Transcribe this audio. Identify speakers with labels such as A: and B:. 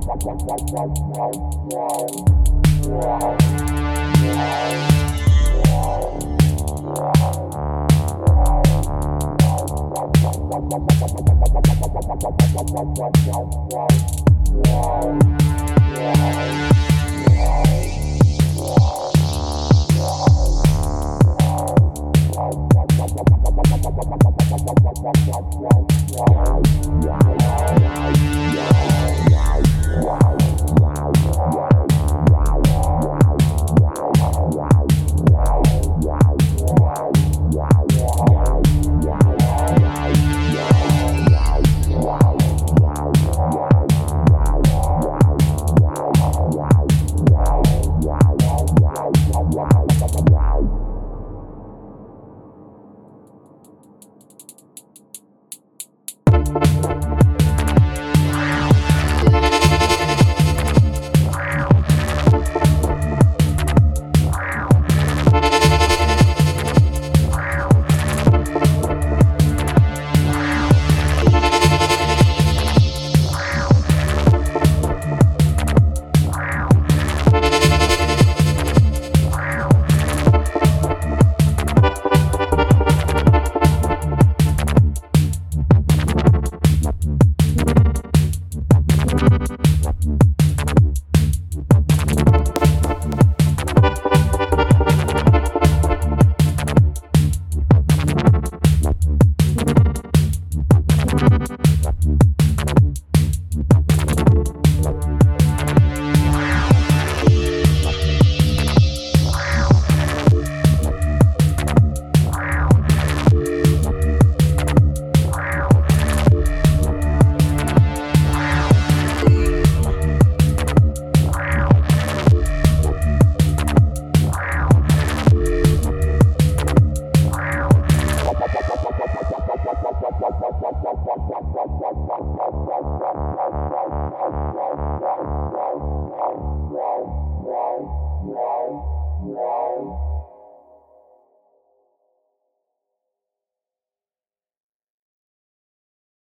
A: Wow. Thank you.